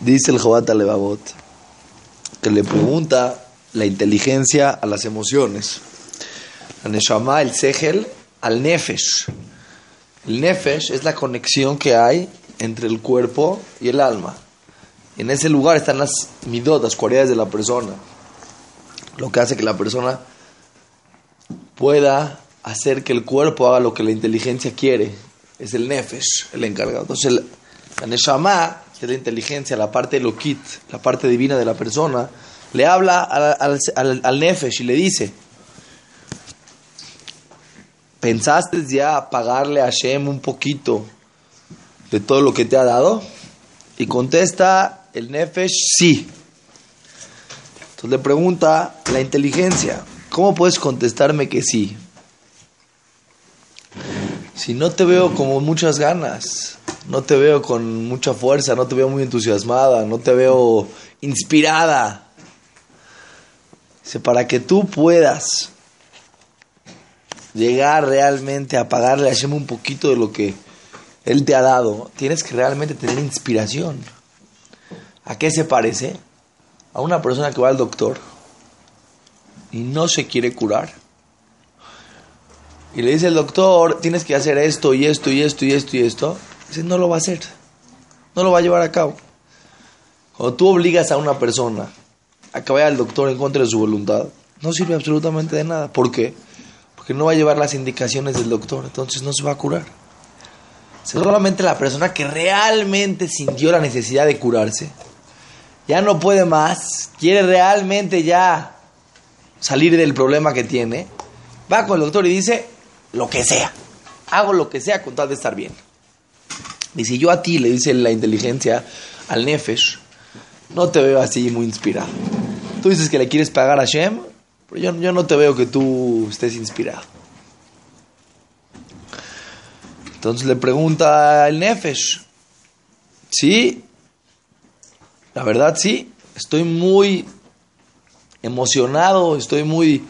Dice el Jobat Levavot que le pregunta la inteligencia a las emociones. La Neshama, el Segel, al Nefesh. El Nefesh es la conexión que hay entre el cuerpo y el alma. En ese lugar están las midot, las cualidades de la persona. Lo que hace que la persona pueda hacer que el cuerpo haga lo que la inteligencia quiere. Es el Nefesh, el encargado. Entonces, el, la inteligencia, la parte loquit, la parte divina de la persona, le habla al, al, al, Nefesh y le dice, ¿pensaste ya pagarle a Hashem un poquito de todo lo que te ha dado? Y contesta el Nefesh, sí. Entonces le pregunta la inteligencia, ¿cómo puedes contestarme que sí? Si no te veo como muchas ganas, no te veo con mucha fuerza, no te veo muy entusiasmada, no te veo inspirada. Dice, para que tú puedas llegar realmente a pagarle a Hashem un poquito de lo que Él te ha dado, tienes que realmente tener inspiración. ¿A qué se parece? A una persona que va al doctor y no se quiere curar. Y le dice el doctor, tienes que hacer esto y esto y esto y esto y esto. Dice, no lo va a hacer. No lo va a llevar a cabo. Cuando tú obligas a una persona a que vaya al doctor en contra de su voluntad, no sirve absolutamente de nada. ¿Por qué? Porque no va a llevar las indicaciones del doctor, entonces no se va a curar. Solamente la persona que realmente sintió la necesidad de curarse, ya no puede más, quiere realmente ya salir del problema que tiene, va con el doctor y dice, lo que sea, hago lo que sea con tal de estar bien. Dice, yo a ti, le dice la inteligencia al Nefesh, no te veo así muy inspirado. Tú dices que le quieres pagar a Shem, pero yo, yo no te veo que tú estés inspirado. Entonces le pregunta el Nefesh, sí, la verdad sí, estoy muy emocionado, estoy muy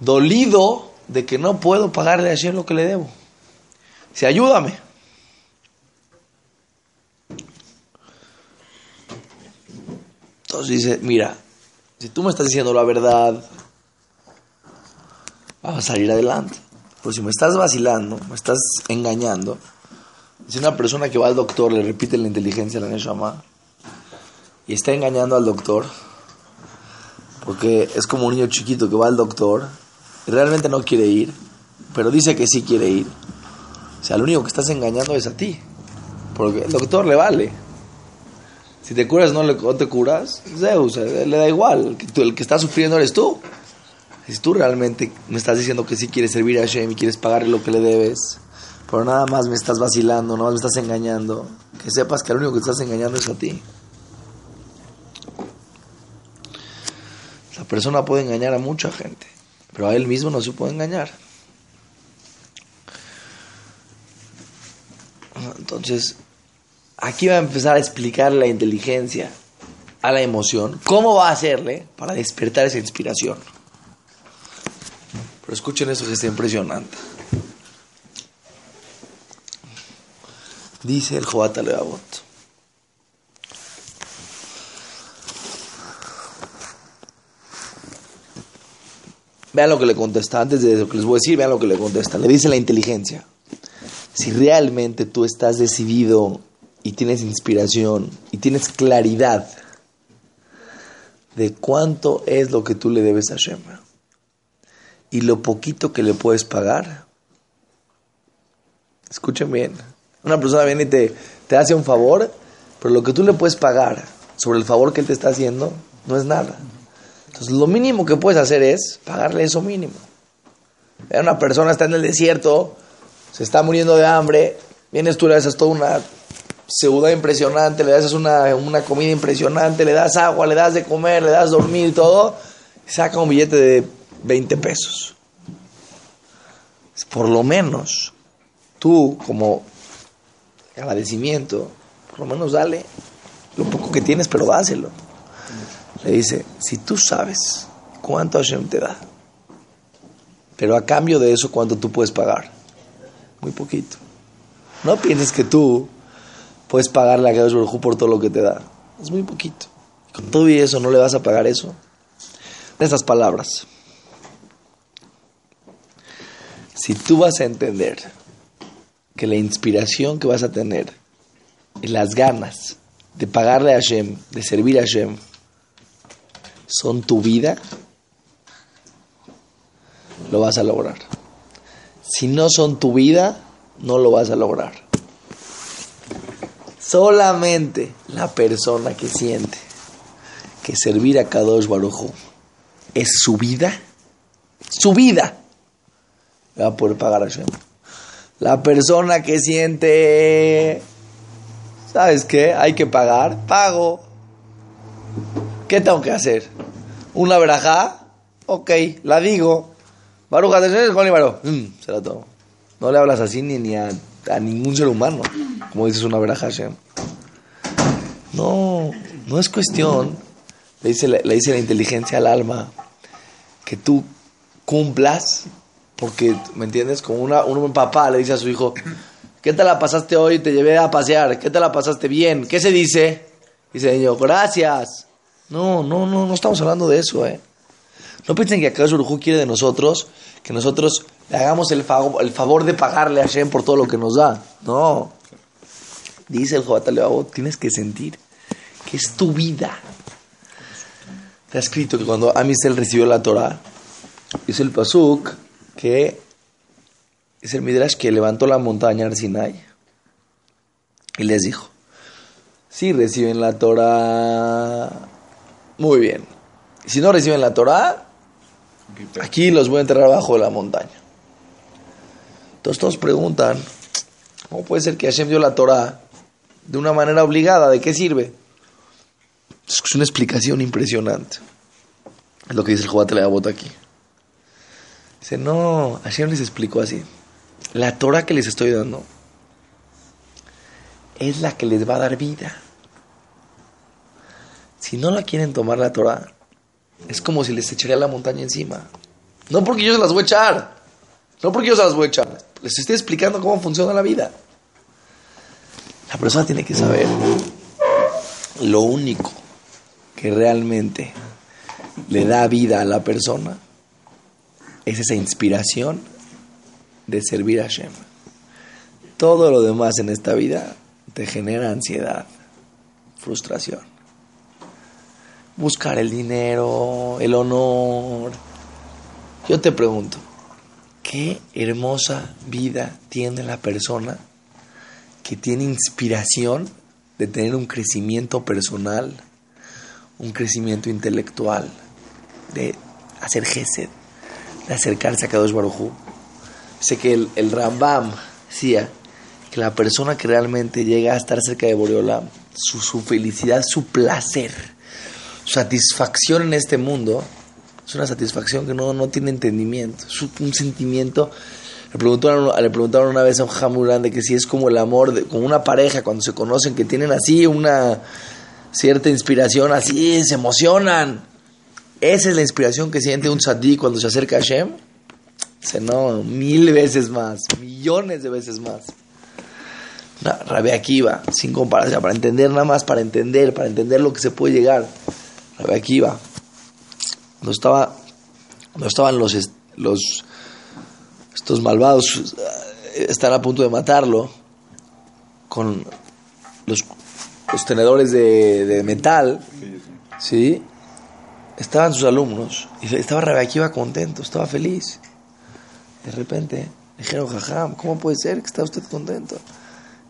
dolido de que no puedo pagarle a Hashem lo que le debo. Dice, ayúdame. Entonces dice, mira, si tú me estás diciendo la verdad, vamos a salir adelante. Pero si me estás vacilando, me estás engañando, si una persona que va al doctor le repite la inteligencia la Neshama y está engañando al doctor, porque es como un niño chiquito que va al doctor y realmente no quiere ir, pero dice que sí quiere ir. O sea, lo único que estás engañando es a ti, porque el doctor le vale. Si te curas no, le, te curas, Zeus, le da igual, el que, tú, el que está sufriendo eres tú. Si tú realmente me estás diciendo que sí quieres servir a Hashem y quieres pagarle lo que le debes, pero nada más me estás vacilando, nada más me estás engañando, que sepas que lo único que estás engañando es a ti. La persona puede engañar a mucha gente, pero a él mismo no se puede engañar. Entonces, aquí va a empezar a explicar la inteligencia a la emoción, cómo va a hacerle para despertar esa inspiración. Pero escuchen eso que está impresionante. Dice el Jobat Levavot. Vean lo que le contesta, antes de lo que les voy a decir, vean lo que le contesta. Le dice la inteligencia. Si realmente tú estás decidido y tienes inspiración y tienes claridad de cuánto es lo que tú le debes a Hashem y lo poquito que le puedes pagar, escuchen bien. Una persona viene y te, te hace un favor, pero lo que tú le puedes pagar sobre el favor que él te está haciendo no es nada. Entonces, lo mínimo que puedes hacer es pagarle eso mínimo. Una persona está en el desierto, se está muriendo de hambre, vienes tú, le haces toda una ciudad impresionante, le das una, una comida impresionante, le das agua, le das de comer, le das dormir, todo, saca un billete de 20 pesos. Por lo menos, tú como agradecimiento, por lo menos dale lo poco que tienes, pero dáselo. Le dice, si tú sabes cuánto Hashem te da, pero a cambio de eso, ¿cuánto tú puedes pagar? Muy poquito. No pienses que tú puedes pagarle a Kadosh por todo lo que te da. Es muy poquito. Con todo y eso, ¿no le vas a pagar eso? Estas palabras. Si tú vas a entender que la inspiración que vas a tener y las ganas de pagarle a Hashem, de servir a Hashem, son tu vida, lo vas a lograr. Si no son tu vida, no lo vas a lograr. Solamente la persona que siente que servir a Kadosh Baruj es su vida, su vida, va a poder pagar a Hashem. La persona que siente, ¿sabes qué? Hay que pagar, pago. ¿Qué tengo que hacer? ¿Una verajá? Ok, la digo. Baruja de mm, se la tomo. No le hablas así ni, ni a, ningún ser humano, como dices una verajá No, no es cuestión, le dice, le dice la inteligencia al alma, que tú cumplas porque, ¿me entiendes? Como una, un papá le dice a su hijo, ¿qué te la pasaste hoy? Te llevé a pasear. ¿Qué te la pasaste bien? ¿Qué se dice? Dice el niño, gracias. No, no, no, no estamos hablando de eso, ¿eh? No piensen que acá Surujú quiere de nosotros que nosotros le hagamos el favor, el favor de pagarle a Shem por todo lo que nos da. No. Dice el Jobat tienes que sentir que es tu vida. Está escrito que cuando Amisel recibió la Torah, dice el Pasuk, que es el Midrash que levantó la montaña al Sinai y les dijo, si reciben la Torah, muy bien. Si no reciben la Torah, aquí los voy a enterrar abajo de la montaña. Entonces todos preguntan, ¿cómo puede ser que Hashem dio la Torah de una manera obligada? ¿De qué sirve? Es una explicación impresionante. Es lo que dice el Jobat bota aquí. Dice, no, Hashem les explicó así. La Torah que les estoy dando es la que les va a dar vida. Si no la quieren tomar la Torah, es como si les echaría la montaña encima. No porque yo se las voy a echar. No porque yo se las voy a echar. Les estoy explicando cómo funciona la vida. La persona tiene que saber lo único que realmente le da vida a la persona es esa inspiración de servir a Hashem. Todo lo demás en esta vida te genera ansiedad, frustración. Buscar el dinero, el honor. Yo te pregunto, qué hermosa vida tiene la persona que tiene inspiración de tener un crecimiento personal, un crecimiento intelectual, de hacer gesed, de acercarse a Kadosh Barujú. Sé que el, Rambam decía que la persona que realmente llega a estar cerca de Boreolam, su, su felicidad, su placer, su satisfacción en este mundo, es una satisfacción que no, no tiene entendimiento, es un sentimiento. Le preguntaron, le preguntaron una vez a un de que si es como el amor, de, como una pareja cuando se conocen, que tienen así una cierta inspiración, así se emocionan. Esa es la inspiración que siente un sadí cuando se acerca a Hashem. Dice, no, mil veces más, millones de veces más. No, Rabbi Akiva, sin comparación, para entender nada más, para entender, para entender lo que se puede llegar. Rabbi Akiva, no estaba, no estaban los, los, estos malvados, eh, están a punto de matarlo con los, tenedores de, metal, ¿sí? estaban sus alumnos y estaba Rebequiva contento, estaba feliz. De repente dijeron, jajam, ¿cómo puede ser que está usted contento?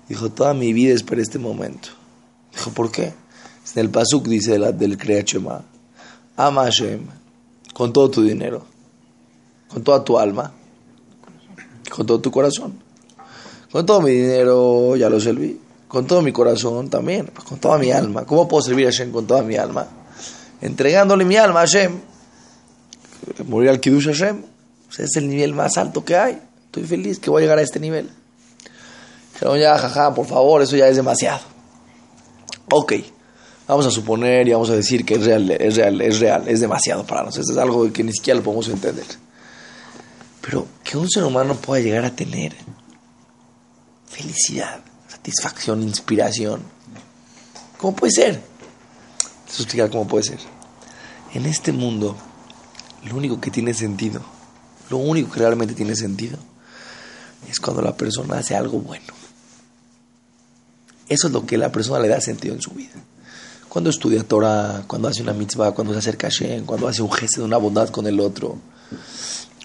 Dijo, toda mi vida esperé este momento. Dijo, ¿por qué? En el Pasuk dice la, del Kreachema, ama Hashem con todo tu dinero, con toda tu alma, con todo tu corazón. Con todo mi dinero ya lo serví, con todo mi corazón también, con toda mi alma. ¿Cómo puedo servir a Hashem con toda mi alma? entregándole mi alma a Hashem. Morir al Kiddush Hashem. es el nivel más alto que hay. Estoy feliz que voy a llegar a este nivel. Pero ya, jaja, por favor, eso ya es demasiado. Ok, vamos a suponer y vamos a decir que es real, es real, es real, es demasiado para nosotros. Es algo que ni siquiera lo podemos entender. Pero un ser humano pueda llegar a tener felicidad, satisfacción, inspiración. ¿Cómo puede ser? Esto explicar cómo puede ser. En este mundo, lo único que tiene sentido, lo único que realmente tiene sentido, es cuando la persona hace algo bueno. Eso es lo que la persona le da sentido en su vida. Cuando estudia Torah, cuando hace una mitzvah, cuando se acerca a cuando hace un gesto de una bondad con el otro,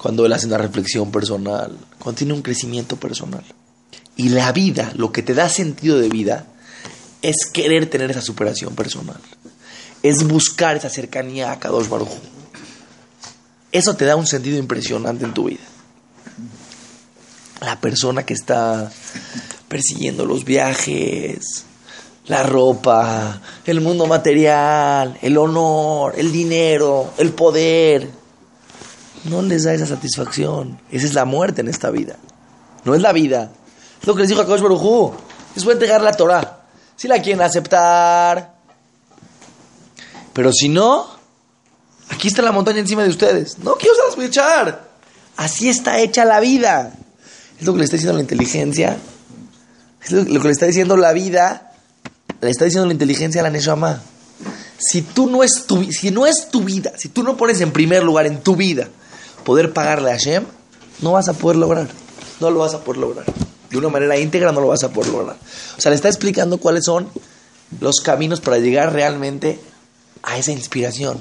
cuando él hace una reflexión personal, cuando tiene un crecimiento personal. Y la vida, lo que te da sentido de vida, es querer tener esa superación personal. Es buscar esa cercanía a Kadosh Baruj. Eso te da un sentido impresionante en tu vida. La persona que está persiguiendo los viajes, la ropa, el mundo material, el honor, el dinero, el poder, no les da esa satisfacción. Esa es la muerte en esta vida. No es la vida. Es lo que les dijo a Kadosh Baruj Les voy a entregar la Torah. Si la quieren aceptar. Pero si no, aquí está la montaña encima de ustedes. No quiero echar. Así está hecha la vida. Es lo que le está diciendo la inteligencia. Es lo, que le está diciendo la vida. Le está diciendo la inteligencia a la Neshama. Si tú no es tu, si no es tu vida, si tú no pones en primer lugar en tu vida poder pagarle a Hashem, no vas a poder lograr. No lo vas a poder lograr de una manera íntegra no lo vas a poder lograr. O sea, le está explicando cuáles son los caminos para llegar realmente a esa inspiración.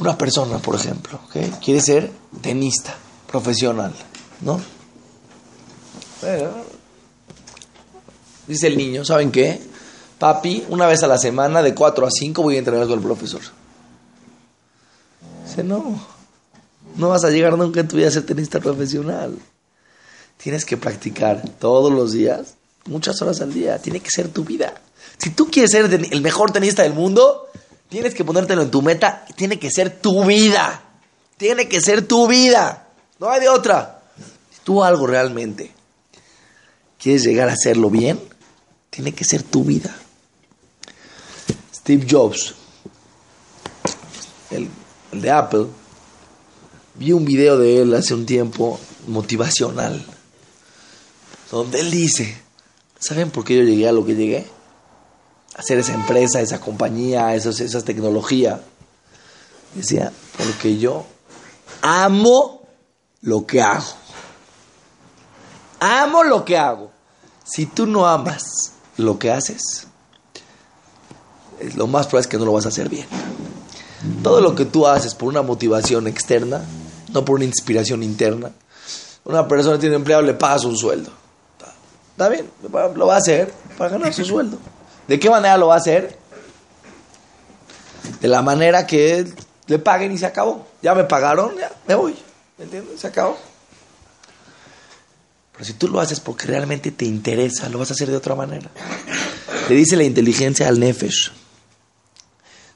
Una persona, por ejemplo, quiere ser tenista profesional, ¿no? dice el niño, ¿saben qué? Papi, una vez a la semana, de 4 a 5, voy a entrenar con el profesor. No, no vas a llegar nunca en tu vida a ser tenista profesional. Tienes que practicar todos los días, muchas horas al día. Tiene que ser tu vida. Si tú quieres ser el mejor tenista del mundo, tienes que ponértelo en tu meta. Tiene que ser tu vida. Tiene que ser tu vida. No hay de otra. Si tú algo realmente quieres llegar a hacerlo bien, tiene que ser tu vida. Steve Jobs, el de Apple, vi un video de él hace un tiempo motivacional donde él dice, ¿saben por qué yo llegué a lo que llegué? Hacer esa empresa, esa compañía, esas, esa tecnología. Decía, porque yo amo lo que hago. Amo lo que hago. Si tú no amas lo que haces, lo más probable es que no lo vas a hacer bien. Todo lo que tú haces por una motivación externa, no por una inspiración interna. Una persona tiene empleado, le pagas un sueldo. Está bien, lo va a hacer para ganar su sueldo. ¿De qué manera lo va a hacer? De la manera que le paguen y se acabó. Ya me pagaron, ya me voy. ¿Me entiendes? Se acabó. Pero si tú lo haces porque realmente te interesa, lo vas a hacer de otra manera. Le dice la inteligencia al Nefesh.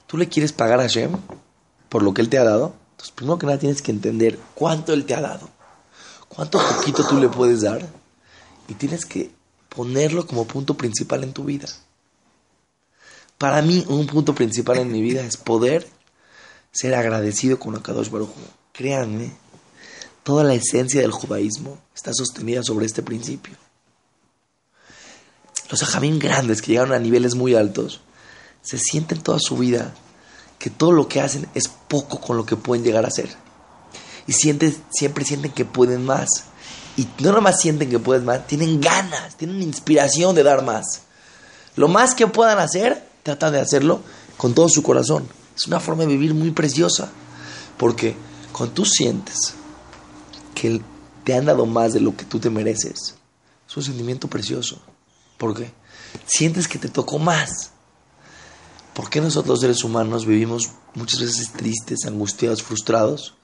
¿Tú le quieres pagar a Hashem por lo que Él te ha dado? Entonces, primero que nada tienes que entender cuánto Él te ha dado. ¿Cuánto poquito tú le puedes dar? y tienes que ponerlo como punto principal en tu vida. Para mí, un punto principal en mi vida es poder ser agradecido con Akadosh Baruj Créanme, toda la esencia del judaísmo está sostenida sobre este principio. Los ajamín grandes que llegaron a niveles muy altos se sienten toda su vida que todo lo que hacen es poco con lo que pueden llegar a ser. Y siempre sienten que pueden más y no nomás sienten que puedes más, tienen ganas, tienen inspiración de dar más. Lo más que puedan hacer, tratan de hacerlo con todo su corazón. Es una forma de vivir muy preciosa. Porque cuando tú sientes que te han dado más de lo que tú te mereces, es un sentimiento precioso. ¿Por qué? Sientes que te tocó más. ¿Por qué nosotros seres humanos vivimos muchas veces tristes, angustiados, frustrados?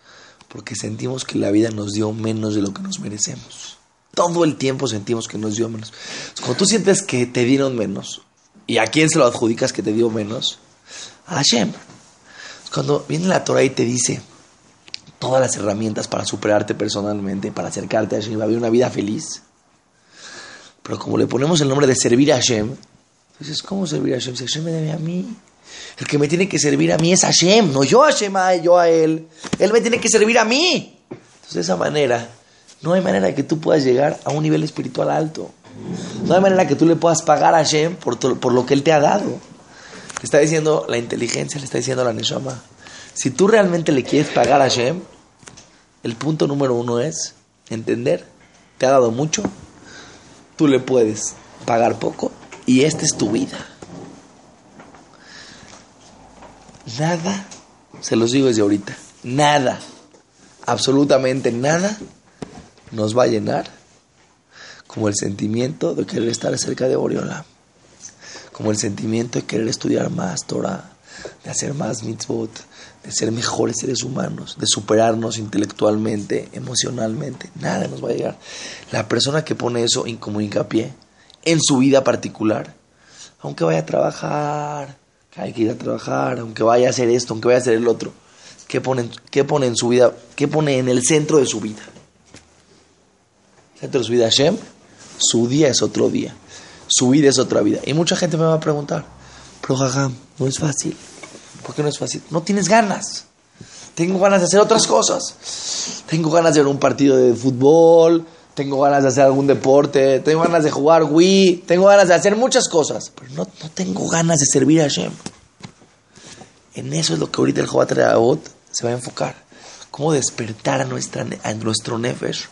porque sentimos que la vida nos dio menos de lo que nos merecemos. Todo el tiempo sentimos que nos dio menos. Cuando tú sientes que te dieron menos, ¿y a quién se lo adjudicas que te dio menos? A Hashem. Cuando viene la Torah y te dice todas las herramientas para superarte personalmente, para acercarte a Hashem, para vivir una vida feliz. Pero como le ponemos el nombre de servir a Hashem, dices, ¿cómo servir a Hashem? Si Hashem me debe a mí. El que me tiene que servir a mí es Hashem, no yo a Hashem, yo a él. Él me tiene que servir a mí. Entonces, de esa manera, no hay manera que tú puedas llegar a un nivel espiritual alto. No hay manera que tú le puedas pagar a Hashem por, por lo que él te ha dado. Le está diciendo la inteligencia, le está diciendo la Neshama. Si tú realmente le quieres pagar a Hashem, el punto número uno es entender, te ha dado mucho, tú le puedes pagar poco y esta es tu vida. Nada, se los digo desde ahorita, nada, absolutamente nada nos va a llenar como el sentimiento de querer estar cerca de Oriola, como el sentimiento de querer estudiar más Torah, de hacer más mitzvot, de ser mejores seres humanos, de superarnos intelectualmente, emocionalmente. Nada nos va a llegar. La persona que pone eso como hincapié en su vida particular, aunque vaya a trabajar, hay que ir a trabajar, aunque vaya a hacer esto, aunque vaya a hacer el otro, ¿qué pone, qué pone en su vida? ¿Qué pone en el centro de su vida? Centro de su vida Hashem, su día es otro día, su vida es otra vida. Y mucha gente me va a preguntar, pero Jajam, no es fácil. ¿Por qué no es fácil? No tienes ganas. Tengo ganas de hacer otras cosas. Tengo ganas de ver un partido de fútbol. Tengo ganas de hacer algún deporte. Tengo ganas de jugar Wii. Tengo ganas de hacer muchas cosas. Pero no, no tengo ganas de servir a Hashem. En eso es lo que ahorita el Jobat se va a enfocar. Cómo despertar a, nuestra, a nuestro Nefesh.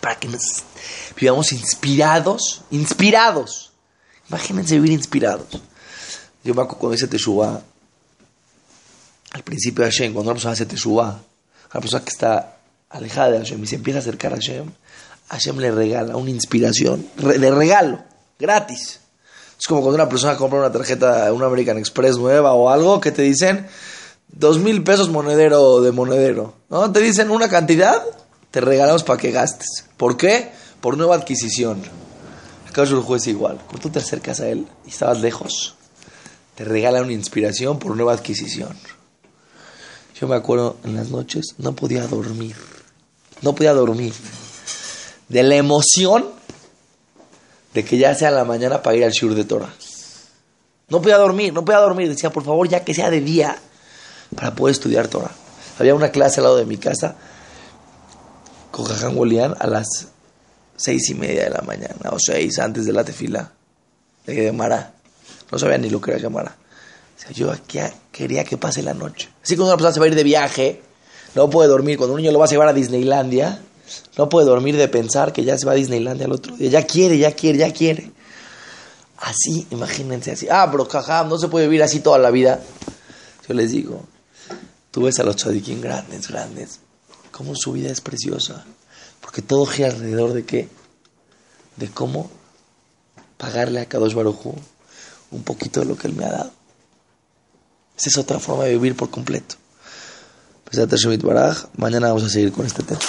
Para que nos vivamos inspirados. Inspirados. Imagínense vivir inspirados. Yo me acuerdo cuando hice Teshuvah al principio de Hashem, cuando una persona hace Teshuvah, una persona que está alejada de Hashem y se empieza a acercar a Hashem, Hashem le regala una inspiración de regalo, gratis. Es como cuando una persona compra una tarjeta, una American Express nueva o algo, que te dicen dos mil pesos monedero de monedero. ¿no? Te dicen una cantidad, te regalamos para que gastes. ¿Por qué? Por nueva adquisición. Acá el juez es igual. Cuando tú te acercas a él y estabas lejos, te regala una inspiración por nueva adquisición. Yo me acuerdo en las noches, no podía dormir. No podía dormir. De la emoción de que ya sea la mañana para ir al Shur de Torah. No podía dormir, no podía dormir. Decía, por favor, ya que sea de día, para poder estudiar Torah. Había una clase al lado de mi casa con Jaján a las seis y media de la mañana, o seis antes de la tefila de Gemara. No sabía ni lo que era Gemara. Yo quería que pase la noche. Así cuando una persona se va a ir de viaje, no puede dormir. Cuando un niño lo va a llevar a Disneylandia, no puede dormir de pensar que ya se va a Disneylandia al otro día. Ya quiere, ya quiere, ya quiere. Así, imagínense así. Ah, pero jajam, no se puede vivir así toda la vida. Yo les digo, tú ves a los chadiquín grandes, grandes, cómo su vida es preciosa. Porque todo gira alrededor de qué? De cómo pagarle a Kadosh Baruj un poquito de lo que él me ha dado. Esa es otra forma de vivir por completo. Pues Mañana vamos a seguir con este tema.